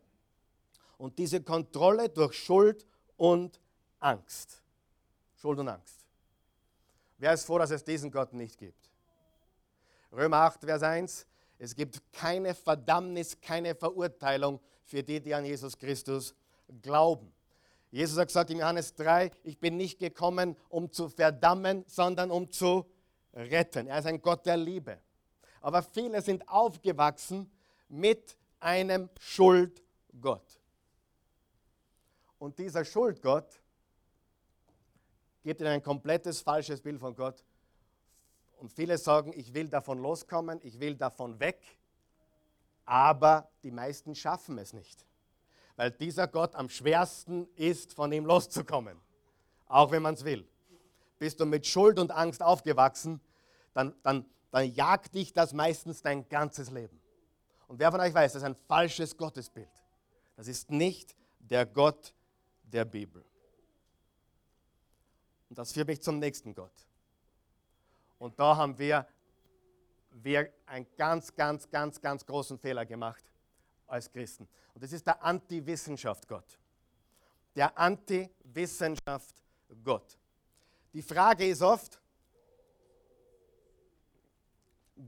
und diese Kontrolle durch Schuld und Angst. Schuld und Angst. Wer ist froh, dass es diesen Gott nicht gibt? Römer 8, Vers 1. Es gibt keine Verdammnis, keine Verurteilung für die, die an Jesus Christus glauben. Jesus hat gesagt in Johannes 3, ich bin nicht gekommen, um zu verdammen, sondern um zu retten. Er ist ein Gott der Liebe. Aber viele sind aufgewachsen mit einem Schuldgott. Und dieser Schuldgott gibt ihnen ein komplettes falsches Bild von Gott und viele sagen, ich will davon loskommen, ich will davon weg, aber die meisten schaffen es nicht, weil dieser Gott am schwersten ist, von ihm loszukommen, auch wenn man es will. Bist du mit Schuld und Angst aufgewachsen, dann, dann, dann jagt dich das meistens dein ganzes Leben. Und wer von euch weiß, das ist ein falsches Gottesbild. Das ist nicht der Gott der Bibel. Und das führt mich zum nächsten Gott. Und da haben wir wir einen ganz, ganz, ganz, ganz großen Fehler gemacht als Christen. Und das ist der Anti-Wissenschaft Gott. Der Anti-Wissenschaft Gott. Die Frage ist oft,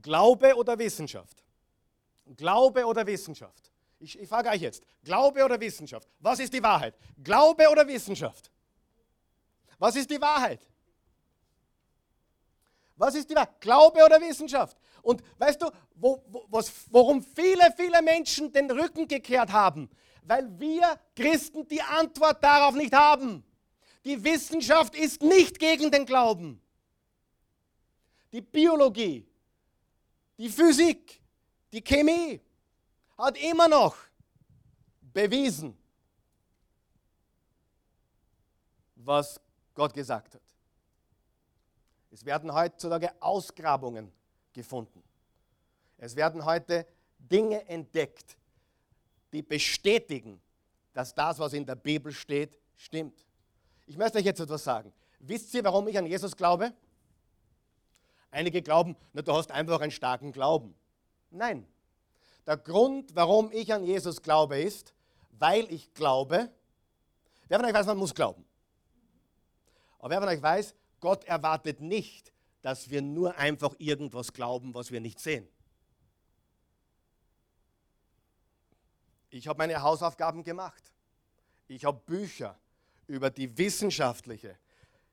Glaube oder Wissenschaft? Glaube oder Wissenschaft? Ich, ich frage euch jetzt, Glaube oder Wissenschaft? Was ist die Wahrheit? Glaube oder Wissenschaft? Was ist die Wahrheit? Was ist die Wahrheit? Glaube oder Wissenschaft? Und weißt du, wo, wo, was, worum viele, viele Menschen den Rücken gekehrt haben? Weil wir Christen die Antwort darauf nicht haben. Die Wissenschaft ist nicht gegen den Glauben. Die Biologie, die Physik, die Chemie hat immer noch bewiesen, was Gott gesagt hat. Es werden heutzutage Ausgrabungen gefunden. Es werden heute Dinge entdeckt, die bestätigen, dass das, was in der Bibel steht, stimmt. Ich möchte euch jetzt etwas sagen. Wisst ihr, warum ich an Jesus glaube? Einige glauben, na, du hast einfach einen starken Glauben. Nein. Der Grund, warum ich an Jesus glaube, ist, weil ich glaube, wer von euch weiß, man muss glauben. Aber wer von euch weiß, Gott erwartet nicht, dass wir nur einfach irgendwas glauben, was wir nicht sehen. Ich habe meine Hausaufgaben gemacht. Ich habe Bücher über die wissenschaftliche,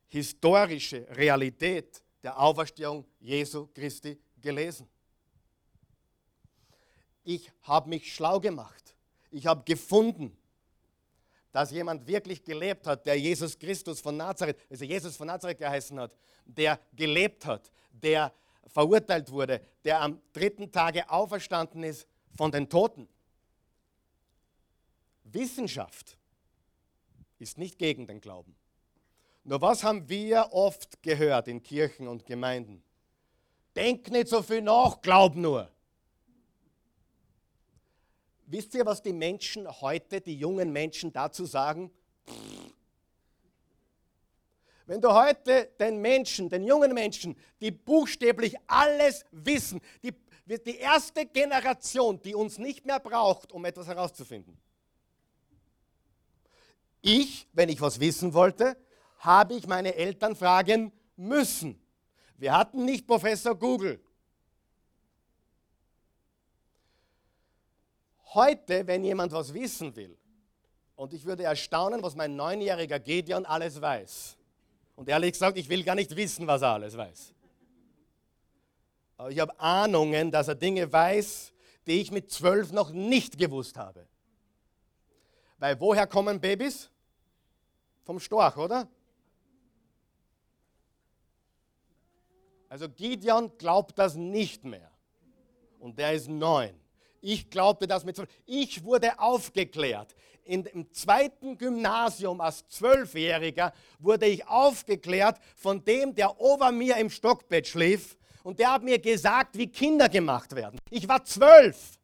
historische Realität der Auferstehung Jesu Christi gelesen. Ich habe mich schlau gemacht. Ich habe gefunden, dass jemand wirklich gelebt hat, der Jesus Christus von Nazareth, also Jesus von Nazareth geheißen hat, der gelebt hat, der verurteilt wurde, der am dritten Tage auferstanden ist von den Toten. Wissenschaft ist nicht gegen den Glauben. Nur was haben wir oft gehört in Kirchen und Gemeinden? Denk nicht so viel nach, glaub nur. Wisst ihr, was die Menschen heute, die jungen Menschen dazu sagen? Wenn du heute den Menschen, den jungen Menschen, die buchstäblich alles wissen, die, die erste Generation, die uns nicht mehr braucht, um etwas herauszufinden. Ich, wenn ich was wissen wollte, habe ich meine Eltern fragen müssen. Wir hatten nicht Professor Google. Heute, wenn jemand was wissen will, und ich würde erstaunen, was mein neunjähriger Gedeon alles weiß. Und ehrlich gesagt, ich will gar nicht wissen, was er alles weiß. Aber ich habe Ahnungen, dass er Dinge weiß, die ich mit zwölf noch nicht gewusst habe. Weil woher kommen Babys? Vom Storch, oder? Also Gideon glaubt das nicht mehr. Und der ist neun. Ich glaubte das mit. Ich wurde aufgeklärt. In, Im zweiten Gymnasium als Zwölfjähriger wurde ich aufgeklärt von dem, der over mir im Stockbett schlief. Und der hat mir gesagt, wie Kinder gemacht werden. Ich war zwölf.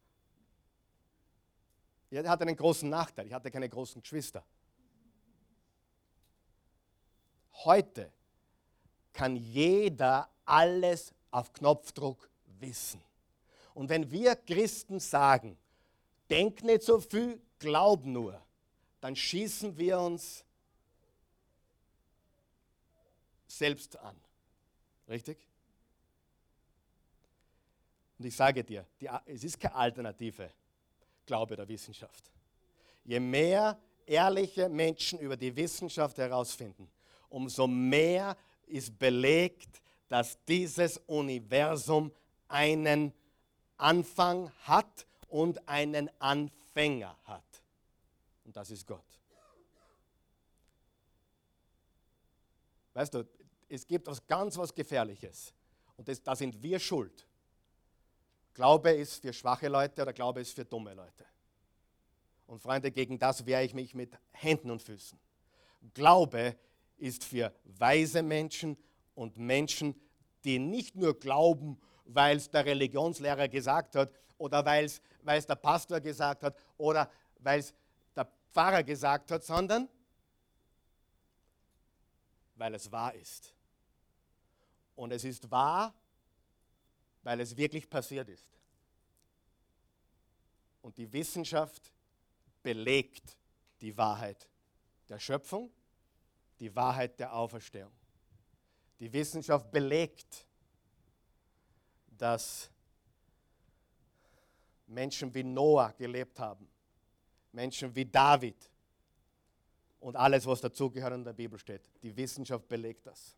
Er hatte einen großen Nachteil. Ich hatte keine großen Geschwister. Heute kann jeder alles auf Knopfdruck wissen. Und wenn wir Christen sagen, denk nicht so viel, glaub nur, dann schießen wir uns selbst an. Richtig? Und ich sage dir, die, es ist keine Alternative, Glaube der Wissenschaft. Je mehr ehrliche Menschen über die Wissenschaft herausfinden, umso mehr ist belegt, dass dieses Universum einen Anfang hat und einen Anfänger hat. Und das ist Gott. Weißt du, es gibt was ganz was Gefährliches. Und das, da sind wir schuld. Glaube ist für schwache Leute oder Glaube ist für dumme Leute. Und Freunde, gegen das wehre ich mich mit Händen und Füßen. Glaube ist für weise Menschen und Menschen, die nicht nur glauben, weil es der Religionslehrer gesagt hat oder weil es der Pastor gesagt hat oder weil es der Pfarrer gesagt hat, sondern weil es wahr ist. Und es ist wahr, weil es wirklich passiert ist. Und die Wissenschaft belegt die Wahrheit der Schöpfung, die Wahrheit der Auferstehung. Die Wissenschaft belegt, dass Menschen wie Noah gelebt haben, Menschen wie David und alles, was dazugehört in der Bibel steht. Die Wissenschaft belegt das.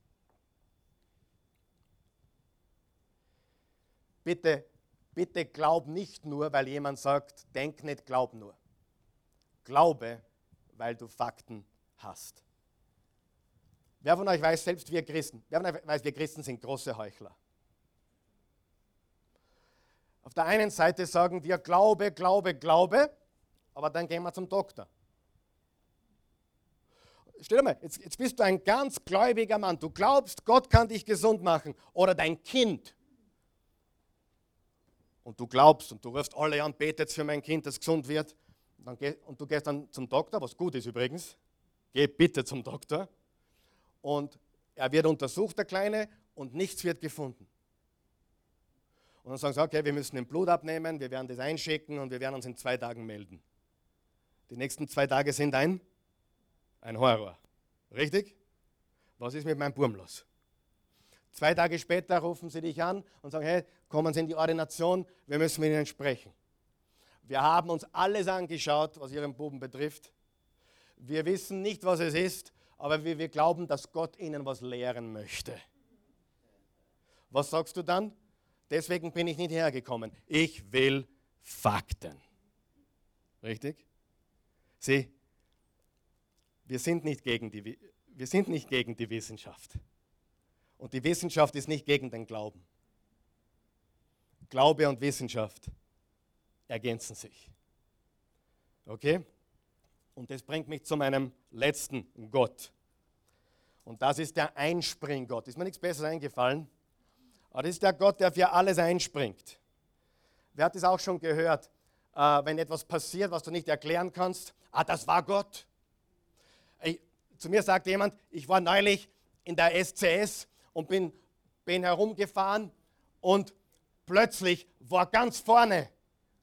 Bitte, bitte glaub nicht nur, weil jemand sagt, denk nicht, glaub nur. Glaube, weil du Fakten hast. Wer von euch weiß, selbst wir Christen, wer von euch weiß, wir Christen sind große Heuchler. Auf der einen Seite sagen wir Glaube, Glaube, Glaube, aber dann gehen wir zum Doktor. Stell dir mal, jetzt, jetzt bist du ein ganz gläubiger Mann. Du glaubst, Gott kann dich gesund machen. Oder dein Kind. Und du glaubst und du rufst alle an, betet für mein Kind, das gesund wird. Und du gehst dann zum Doktor, was gut ist übrigens. Geh bitte zum Doktor. Und er wird untersucht, der Kleine, und nichts wird gefunden. Und dann sagen sie, okay, wir müssen den Blut abnehmen, wir werden das einschicken und wir werden uns in zwei Tagen melden. Die nächsten zwei Tage sind ein, ein Horror. Richtig? Was ist mit meinem Burm los? Zwei Tage später rufen sie dich an und sagen, hey, kommen Sie in die Ordination, wir müssen mit Ihnen sprechen. Wir haben uns alles angeschaut, was Ihren Buben betrifft. Wir wissen nicht, was es ist, aber wir, wir glauben, dass Gott Ihnen was lehren möchte. Was sagst du dann? Deswegen bin ich nicht hergekommen. Ich will Fakten. Richtig? Sieh, wir sind nicht gegen die, wir sind nicht gegen die Wissenschaft. Und die Wissenschaft ist nicht gegen den Glauben. Glaube und Wissenschaft ergänzen sich. Okay? Und das bringt mich zu meinem letzten Gott. Und das ist der Einspringgott. Ist mir nichts Besseres eingefallen? Aber das ist der Gott, der für alles einspringt. Wer hat das auch schon gehört? Äh, wenn etwas passiert, was du nicht erklären kannst, ah, das war Gott. Zu mir sagt jemand, ich war neulich in der SCS und bin, bin herumgefahren und plötzlich war ganz vorne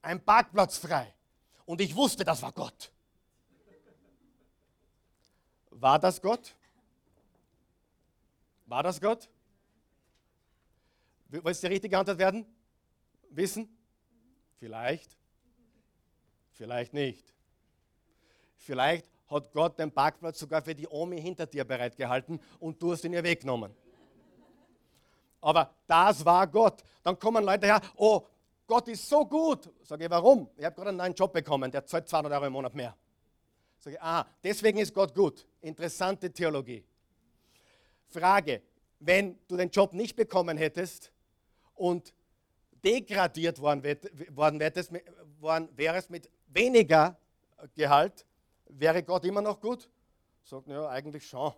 ein Parkplatz frei. Und ich wusste, das war Gott. War das Gott? War das Gott? Ihr die richtige Antwort werden? Wissen? Vielleicht. Vielleicht nicht. Vielleicht hat Gott den Parkplatz sogar für die Omi hinter dir bereitgehalten und du hast ihn ihr weggenommen. Aber das war Gott. Dann kommen Leute her, oh, Gott ist so gut. Sage ich, warum? Ich habe gerade einen neuen Job bekommen, der zahlt 200 Euro im Monat mehr. Sage ich, ah, deswegen ist Gott gut. Interessante Theologie. Frage, wenn du den Job nicht bekommen hättest, und degradiert worden, worden wäre es mit weniger Gehalt, wäre Gott immer noch gut? Sagt, ja, eigentlich schon.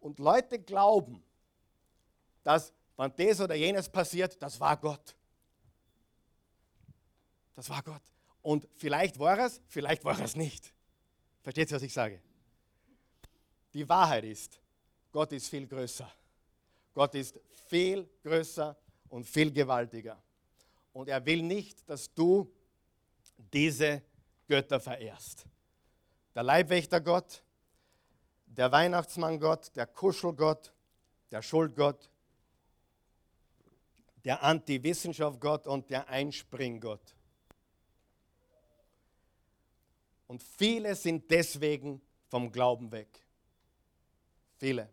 Und Leute glauben, dass, wenn das oder jenes passiert, das war Gott. Das war Gott. Und vielleicht war es, vielleicht war es nicht. Versteht ihr, was ich sage? Die Wahrheit ist, Gott ist viel größer. Gott ist viel größer und viel gewaltiger. Und er will nicht, dass du diese Götter verehrst. Der Leibwächter-Gott, der Weihnachtsmann-Gott, der Kuschelgott, der Schuldgott, der Anti-Wissenschaft-Gott und der Einspringgott. Und viele sind deswegen vom Glauben weg. Viele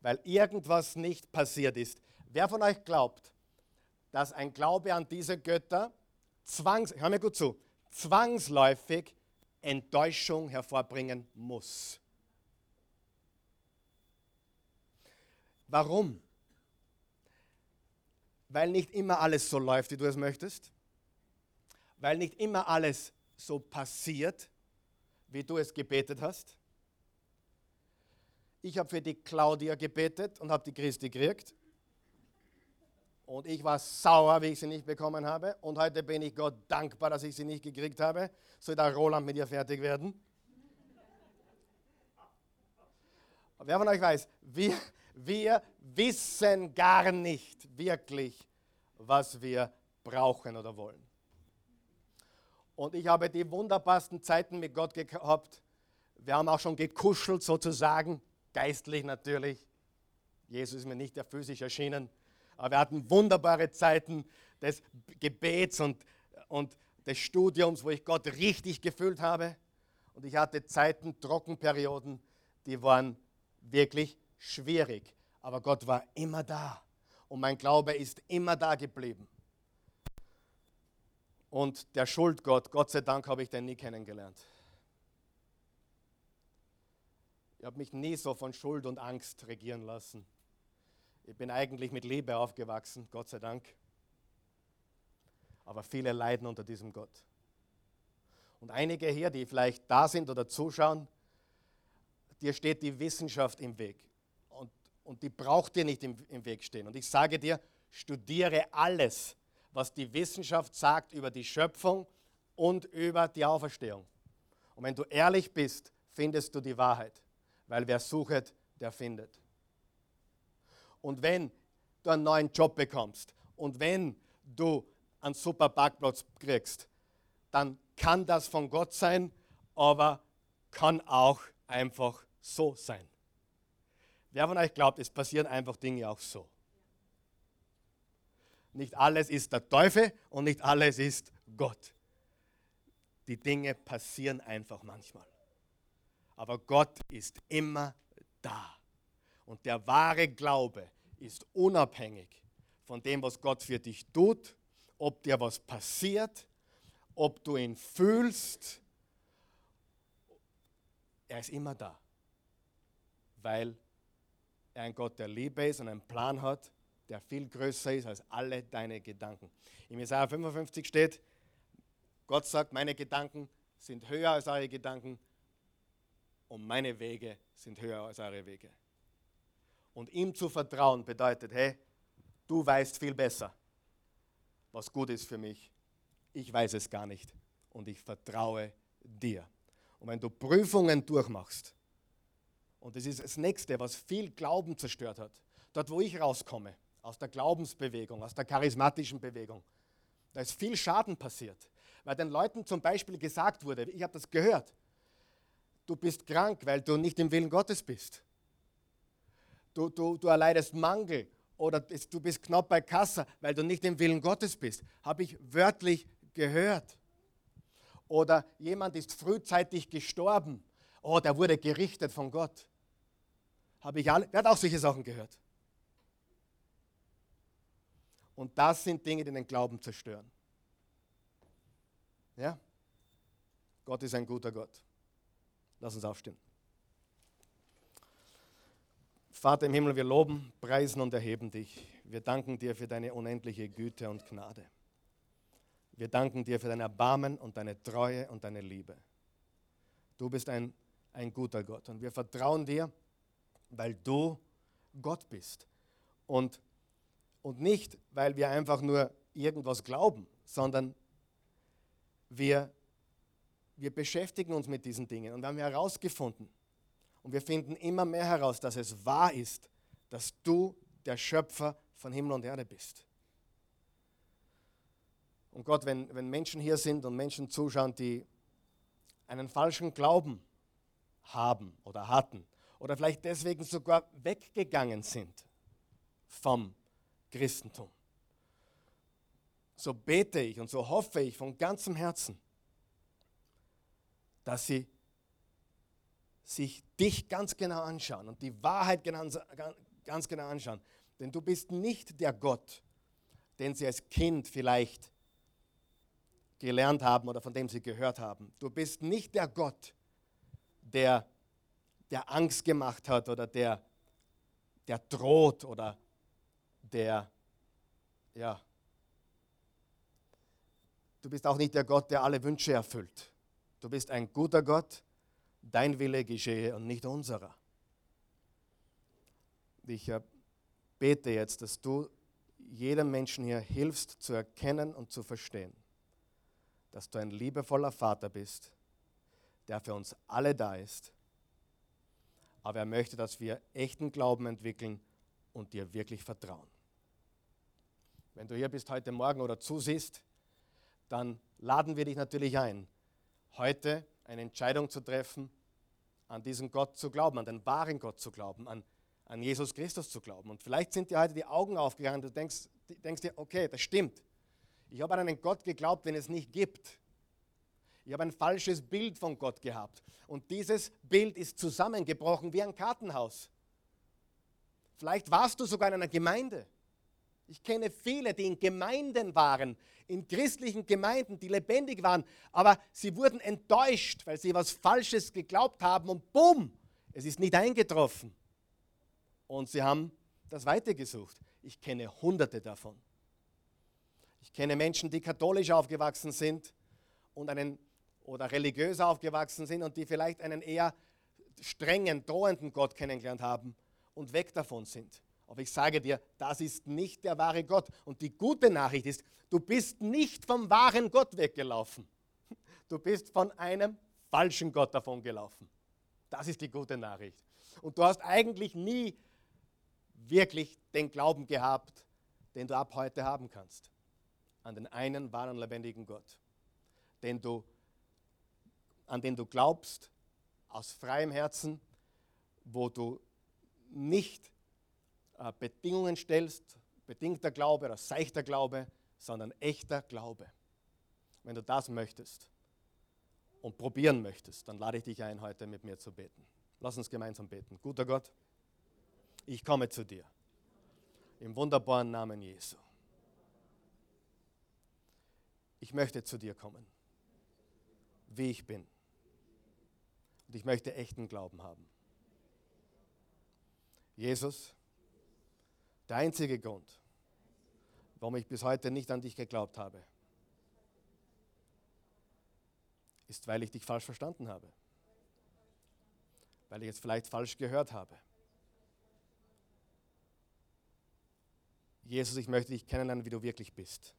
weil irgendwas nicht passiert ist. Wer von euch glaubt, dass ein Glaube an diese Götter zwangs, hör mir gut zu, zwangsläufig Enttäuschung hervorbringen muss? Warum? Weil nicht immer alles so läuft, wie du es möchtest. Weil nicht immer alles so passiert, wie du es gebetet hast ich habe für die Claudia gebetet und habe die Christi gekriegt. Und ich war sauer, wie ich sie nicht bekommen habe. Und heute bin ich Gott dankbar, dass ich sie nicht gekriegt habe. Soll der Roland mit ihr fertig werden? Wer von euch weiß, wir, Wir wissen gar nicht wirklich, was wir brauchen oder wollen. Und ich habe die wunderbarsten Zeiten mit Gott gehabt. Wir haben auch schon gekuschelt sozusagen, geistlich natürlich. Jesus ist mir nicht der physisch erschienen, aber wir hatten wunderbare Zeiten des Gebets und, und des Studiums, wo ich Gott richtig gefühlt habe. Und ich hatte Zeiten, Trockenperioden, die waren wirklich schwierig. Aber Gott war immer da. Und mein Glaube ist immer da geblieben. Und der Schuldgott, Gott sei Dank habe ich den nie kennengelernt. Ich habe mich nie so von Schuld und Angst regieren lassen. Ich bin eigentlich mit Liebe aufgewachsen, Gott sei Dank. Aber viele leiden unter diesem Gott. Und einige hier, die vielleicht da sind oder zuschauen, dir steht die Wissenschaft im Weg. Und, und die braucht dir nicht im, im Weg stehen. Und ich sage dir, studiere alles, was die Wissenschaft sagt über die Schöpfung und über die Auferstehung. Und wenn du ehrlich bist, findest du die Wahrheit, weil wer sucht, der findet. Und wenn du einen neuen Job bekommst und wenn du einen super Parkplatz kriegst, dann kann das von Gott sein, aber kann auch einfach so sein. Wer von euch glaubt, es passieren einfach Dinge auch so? Nicht alles ist der Teufel und nicht alles ist Gott. Die Dinge passieren einfach manchmal. Aber Gott ist immer da. Und der wahre Glaube ist unabhängig von dem, was Gott für dich tut, ob dir was passiert, ob du ihn fühlst. Er ist immer da, weil er ein Gott der Liebe ist und einen Plan hat, der viel größer ist als alle deine Gedanken. In Jesaja 55 steht, Gott sagt, meine Gedanken sind höher als eure Gedanken und meine Wege sind höher als eure Wege. Und ihm zu vertrauen bedeutet, hey, du weißt viel besser, was gut ist für mich. Ich weiß es gar nicht und ich vertraue dir. Und wenn du Prüfungen durchmachst, und das ist das Nächste, was viel Glauben zerstört hat, dort wo ich rauskomme, aus der Glaubensbewegung, aus der charismatischen Bewegung, da ist viel Schaden passiert, weil den Leuten zum Beispiel gesagt wurde, ich habe das gehört, du bist krank, weil du nicht im Willen Gottes bist du, du, du erleidest Mangel oder du bist knapp bei Kassa, weil du nicht im Willen Gottes bist. Habe ich wörtlich gehört. Oder jemand ist frühzeitig gestorben. Oh, der wurde gerichtet von Gott. Habe ich alle, wer hat auch solche Sachen gehört? Und das sind Dinge, die den Glauben zerstören. Ja? Gott ist ein guter Gott. Lass uns aufstehen. Vater im Himmel, wir loben, preisen und erheben dich. Wir danken dir für deine unendliche Güte und Gnade. Wir danken dir für dein Erbarmen und deine Treue und deine Liebe. Du bist ein, ein guter Gott und wir vertrauen dir, weil du Gott bist. Und, und nicht, weil wir einfach nur irgendwas glauben, sondern wir, wir beschäftigen uns mit diesen Dingen und wir haben herausgefunden, und wir finden immer mehr heraus, dass es wahr ist, dass du der Schöpfer von Himmel und Erde bist. Und Gott, wenn, wenn Menschen hier sind und Menschen zuschauen, die einen falschen Glauben haben oder hatten oder vielleicht deswegen sogar weggegangen sind vom Christentum, so bete ich und so hoffe ich von ganzem Herzen, dass sie sich dich ganz genau anschauen und die Wahrheit ganz, ganz genau anschauen. Denn du bist nicht der Gott, den sie als Kind vielleicht gelernt haben oder von dem sie gehört haben. Du bist nicht der Gott, der, der Angst gemacht hat oder der, der droht oder der, ja, du bist auch nicht der Gott, der alle Wünsche erfüllt. Du bist ein guter Gott, dein Wille geschehe und nicht unserer. Ich äh, bete jetzt, dass du jedem Menschen hier hilfst zu erkennen und zu verstehen, dass du ein liebevoller Vater bist, der für uns alle da ist, aber er möchte, dass wir echten Glauben entwickeln und dir wirklich vertrauen. Wenn du hier bist heute Morgen oder zusiehst, dann laden wir dich natürlich ein, heute eine Entscheidung zu treffen, an diesen Gott zu glauben, an den wahren Gott zu glauben, an, an Jesus Christus zu glauben. Und vielleicht sind dir heute die Augen aufgegangen, du denkst, denkst dir, okay, das stimmt. Ich habe an einen Gott geglaubt, den es nicht gibt. Ich habe ein falsches Bild von Gott gehabt. Und dieses Bild ist zusammengebrochen wie ein Kartenhaus. Vielleicht warst du sogar in einer Gemeinde. Ich kenne viele, die in Gemeinden waren, in christlichen Gemeinden, die lebendig waren, aber sie wurden enttäuscht, weil sie etwas Falsches geglaubt haben und bumm, es ist nicht eingetroffen. Und sie haben das weitergesucht. Ich kenne hunderte davon. Ich kenne Menschen, die katholisch aufgewachsen sind und einen oder religiös aufgewachsen sind und die vielleicht einen eher strengen, drohenden Gott kennengelernt haben und weg davon sind. Aber ich sage dir, das ist nicht der wahre Gott. Und die gute Nachricht ist, du bist nicht vom wahren Gott weggelaufen. Du bist von einem falschen Gott davon gelaufen. Das ist die gute Nachricht. Und du hast eigentlich nie wirklich den Glauben gehabt, den du ab heute haben kannst. An den einen wahren lebendigen Gott, den du, an den du glaubst, aus freiem Herzen, wo du nicht Bedingungen stellst, bedingter Glaube oder seichter Glaube, sondern echter Glaube. Wenn du das möchtest und probieren möchtest, dann lade ich dich ein, heute mit mir zu beten. Lass uns gemeinsam beten. Guter Gott, ich komme zu dir. Im wunderbaren Namen Jesu. Ich möchte zu dir kommen, wie ich bin. Und ich möchte echten Glauben haben. Jesus, der einzige Grund, warum ich bis heute nicht an dich geglaubt habe, ist, weil ich dich falsch verstanden habe. Weil ich es vielleicht falsch gehört habe. Jesus, ich möchte dich kennenlernen, wie du wirklich bist.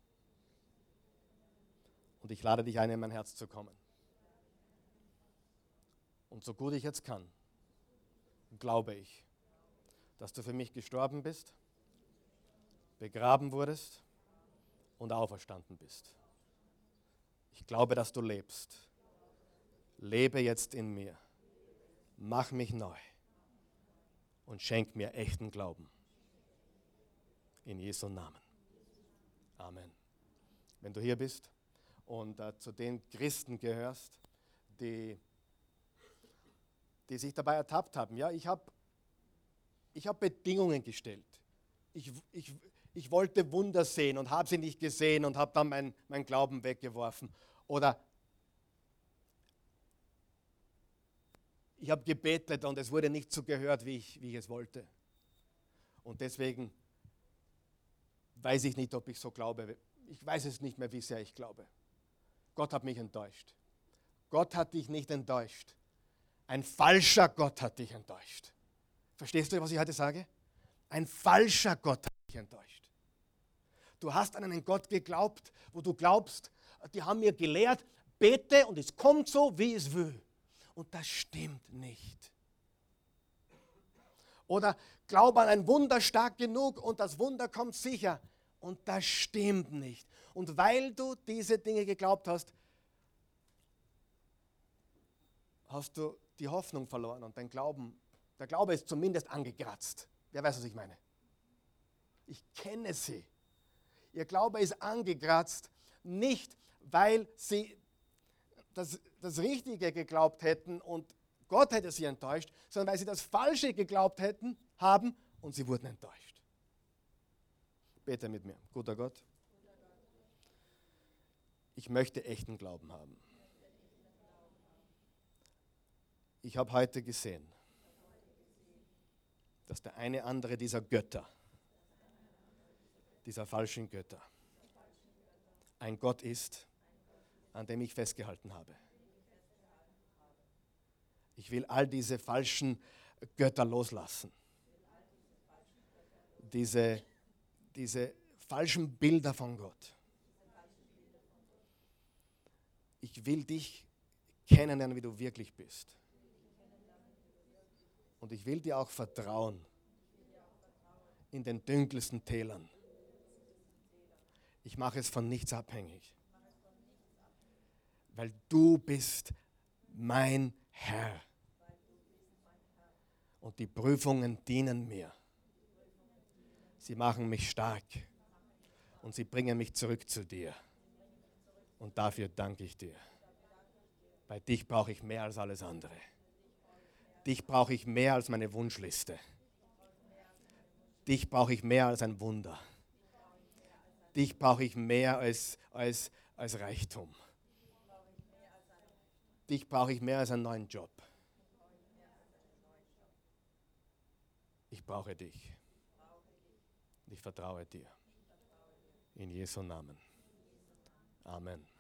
Und ich lade dich ein, in mein Herz zu kommen. Und so gut ich jetzt kann, glaube ich, dass du für mich gestorben bist begraben wurdest und auferstanden bist. Ich glaube, dass du lebst. Lebe jetzt in mir. Mach mich neu und schenk mir echten Glauben. In Jesu Namen. Amen. Wenn du hier bist und äh, zu den Christen gehörst, die, die sich dabei ertappt haben, ja, ich habe ich hab Bedingungen gestellt. Ich, ich, ich wollte Wunder sehen und habe sie nicht gesehen und habe dann mein, mein Glauben weggeworfen. Oder ich habe gebetet und es wurde nicht so gehört, wie ich, wie ich es wollte. Und deswegen weiß ich nicht, ob ich so glaube. Ich weiß es nicht mehr, wie sehr ich glaube. Gott hat mich enttäuscht. Gott hat dich nicht enttäuscht. Ein falscher Gott hat dich enttäuscht. Verstehst du, was ich heute sage? Ein falscher Gott hat dich enttäuscht. Du hast an einen Gott geglaubt, wo du glaubst, die haben mir gelehrt, bete und es kommt so, wie es will. Und das stimmt nicht. Oder glaube an ein Wunder stark genug und das Wunder kommt sicher. Und das stimmt nicht. Und weil du diese Dinge geglaubt hast, hast du die Hoffnung verloren und dein Glauben, der Glaube ist zumindest angekratzt. Wer weiß, was ich meine? Ich kenne sie. Ihr Glaube ist angekratzt, nicht weil sie das, das Richtige geglaubt hätten und Gott hätte sie enttäuscht, sondern weil sie das Falsche geglaubt hätten, haben und sie wurden enttäuscht. Bete mit mir, guter Gott. Ich möchte echten Glauben haben. Ich habe heute gesehen, dass der eine andere dieser Götter dieser falschen Götter ein Gott ist, an dem ich festgehalten habe. Ich will all diese falschen Götter loslassen. Diese, diese falschen Bilder von Gott. Ich will dich kennenlernen, wie du wirklich bist. Und ich will dir auch vertrauen in den dunkelsten Tälern. Ich mache es von nichts abhängig, weil du bist mein Herr. Und die Prüfungen dienen mir. Sie machen mich stark und sie bringen mich zurück zu dir. Und dafür danke ich dir. Bei dich brauche ich mehr als alles andere. Dich brauche ich mehr als meine Wunschliste. Dich brauche ich mehr als ein Wunder. Dich brauche ich mehr als, als, als Reichtum. Dich brauche ich mehr als einen neuen Job. Ich brauche dich. Ich vertraue dir. In Jesu Namen. Amen.